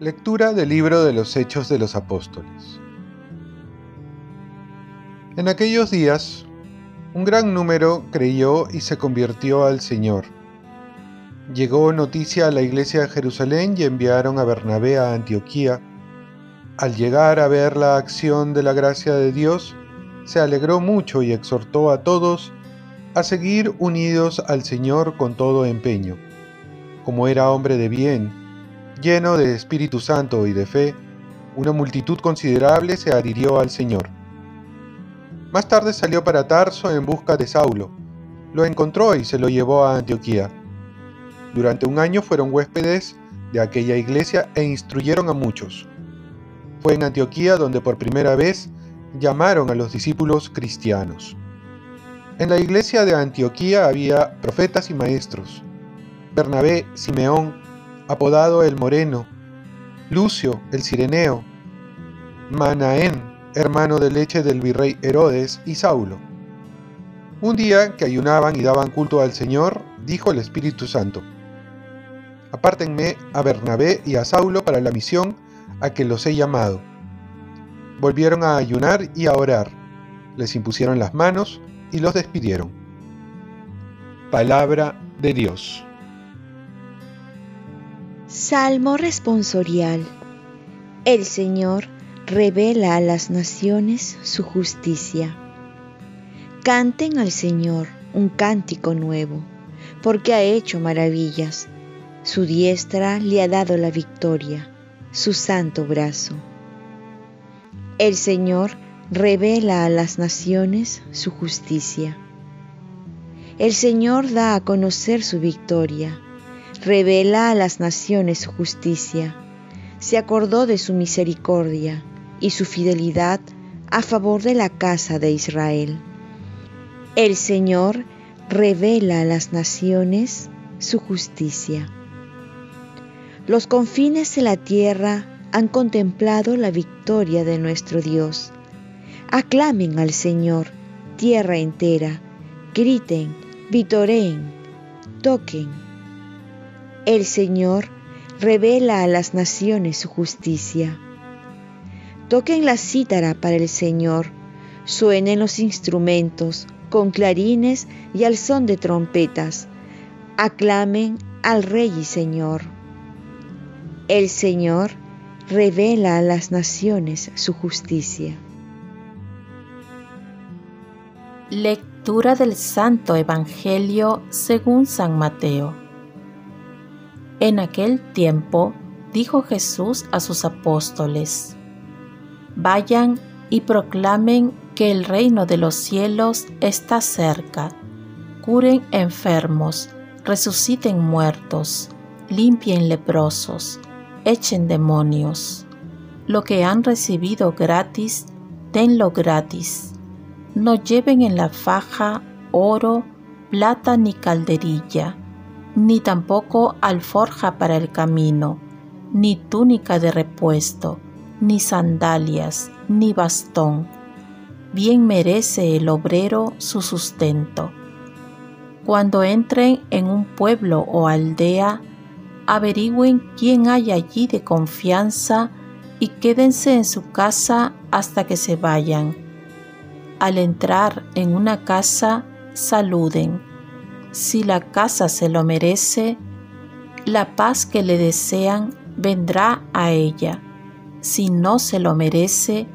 Lectura del libro de los Hechos de los Apóstoles. En aquellos días, un gran número creyó y se convirtió al Señor. Llegó noticia a la iglesia de Jerusalén y enviaron a Bernabé a Antioquía. Al llegar a ver la acción de la gracia de Dios, se alegró mucho y exhortó a todos a seguir unidos al Señor con todo empeño. Como era hombre de bien, Lleno de Espíritu Santo y de fe, una multitud considerable se adhirió al Señor. Más tarde salió para Tarso en busca de Saulo. Lo encontró y se lo llevó a Antioquía. Durante un año fueron huéspedes de aquella iglesia e instruyeron a muchos. Fue en Antioquía donde por primera vez llamaron a los discípulos cristianos. En la iglesia de Antioquía había profetas y maestros. Bernabé, Simeón, apodado el Moreno, Lucio el Cireneo, Manaén, hermano de leche del virrey Herodes, y Saulo. Un día que ayunaban y daban culto al Señor, dijo el Espíritu Santo, Apártenme a Bernabé y a Saulo para la misión a que los he llamado. Volvieron a ayunar y a orar, les impusieron las manos y los despidieron. Palabra de Dios. Salmo responsorial. El Señor revela a las naciones su justicia. Canten al Señor un cántico nuevo, porque ha hecho maravillas. Su diestra le ha dado la victoria, su santo brazo. El Señor revela a las naciones su justicia. El Señor da a conocer su victoria revela a las naciones su justicia, se acordó de su misericordia y su fidelidad a favor de la casa de Israel. El Señor revela a las naciones su justicia. Los confines de la tierra han contemplado la victoria de nuestro Dios. Aclamen al Señor, tierra entera, griten, vitoreen, toquen el Señor revela a las naciones su justicia. Toquen la cítara para el Señor, suenen los instrumentos con clarines y al son de trompetas, aclamen al Rey y Señor. El Señor revela a las naciones su justicia. Lectura del Santo Evangelio según San Mateo. En aquel tiempo dijo Jesús a sus apóstoles, Vayan y proclamen que el reino de los cielos está cerca. Curen enfermos, resuciten muertos, limpien leprosos, echen demonios. Lo que han recibido gratis, denlo gratis. No lleven en la faja oro, plata ni calderilla ni tampoco alforja para el camino, ni túnica de repuesto, ni sandalias, ni bastón. Bien merece el obrero su sustento. Cuando entren en un pueblo o aldea, averigüen quién hay allí de confianza y quédense en su casa hasta que se vayan. Al entrar en una casa, saluden si la casa se lo merece, la paz que le desean vendrá a ella. Si no se lo merece,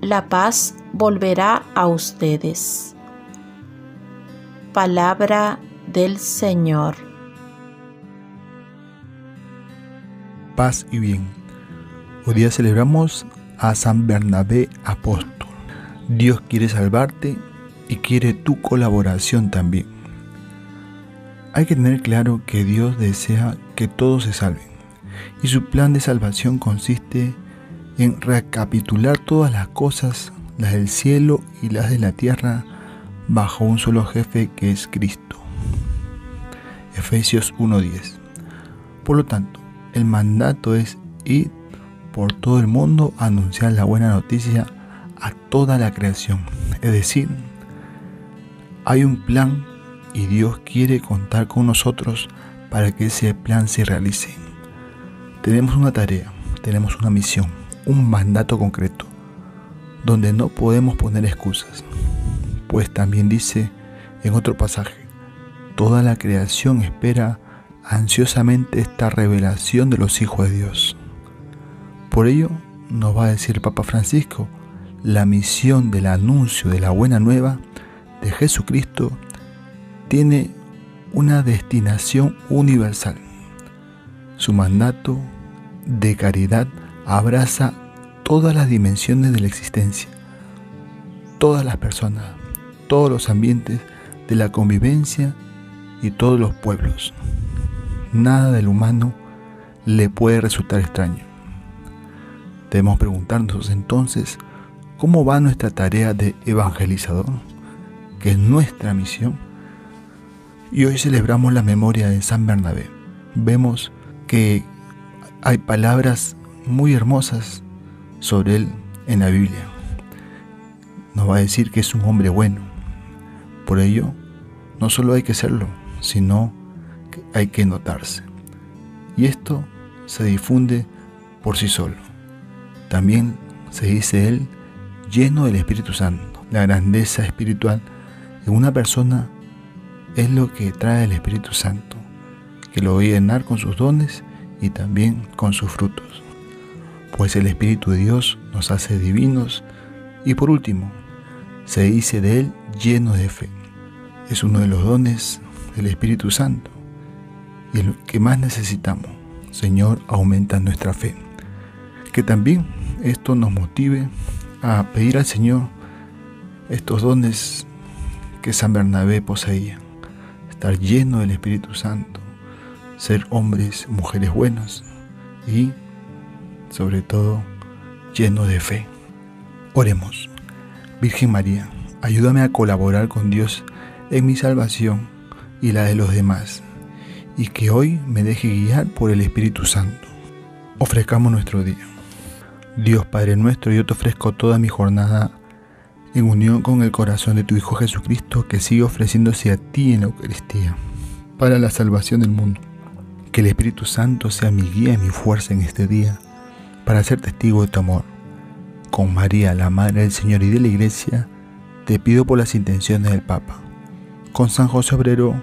la paz volverá a ustedes. Palabra del Señor. Paz y bien. Hoy día celebramos a San Bernabé Apóstol. Dios quiere salvarte y quiere tu colaboración también. Hay que tener claro que Dios desea que todos se salven y su plan de salvación consiste en recapitular todas las cosas, las del cielo y las de la tierra, bajo un solo jefe que es Cristo. Efesios 1:10. Por lo tanto, el mandato es ir por todo el mundo a anunciar la buena noticia a toda la creación. Es decir, hay un plan y Dios quiere contar con nosotros para que ese plan se realice. Tenemos una tarea, tenemos una misión, un mandato concreto, donde no podemos poner excusas. Pues también dice en otro pasaje, toda la creación espera ansiosamente esta revelación de los hijos de Dios. Por ello, nos va a decir el Papa Francisco, la misión del anuncio de la buena nueva de Jesucristo tiene una destinación universal. Su mandato de caridad abraza todas las dimensiones de la existencia, todas las personas, todos los ambientes de la convivencia y todos los pueblos. Nada del humano le puede resultar extraño. Debemos preguntarnos entonces cómo va nuestra tarea de evangelizador, que es nuestra misión. Y hoy celebramos la memoria de San Bernabé. Vemos que hay palabras muy hermosas sobre él en la Biblia. Nos va a decir que es un hombre bueno. Por ello, no solo hay que serlo, sino hay que notarse. Y esto se difunde por sí solo. También se dice él lleno del Espíritu Santo. La grandeza espiritual de una persona es lo que trae el Espíritu Santo, que lo va a llenar con sus dones y también con sus frutos. Pues el Espíritu de Dios nos hace divinos y por último, se dice de él lleno de fe. Es uno de los dones del Espíritu Santo y el que más necesitamos. Señor, aumenta nuestra fe. Que también esto nos motive a pedir al Señor estos dones que San Bernabé poseía. Estar lleno del Espíritu Santo, ser hombres, mujeres buenos y sobre todo lleno de fe. Oremos. Virgen María, ayúdame a colaborar con Dios en mi salvación y la de los demás, y que hoy me deje guiar por el Espíritu Santo. Ofrezcamos nuestro día. Dios Padre nuestro, yo te ofrezco toda mi jornada en unión con el corazón de tu Hijo Jesucristo que sigue ofreciéndose a ti en la Eucaristía para la salvación del mundo. Que el Espíritu Santo sea mi guía y mi fuerza en este día para ser testigo de tu amor. Con María, la Madre del Señor y de la Iglesia, te pido por las intenciones del Papa. Con San José Obrero,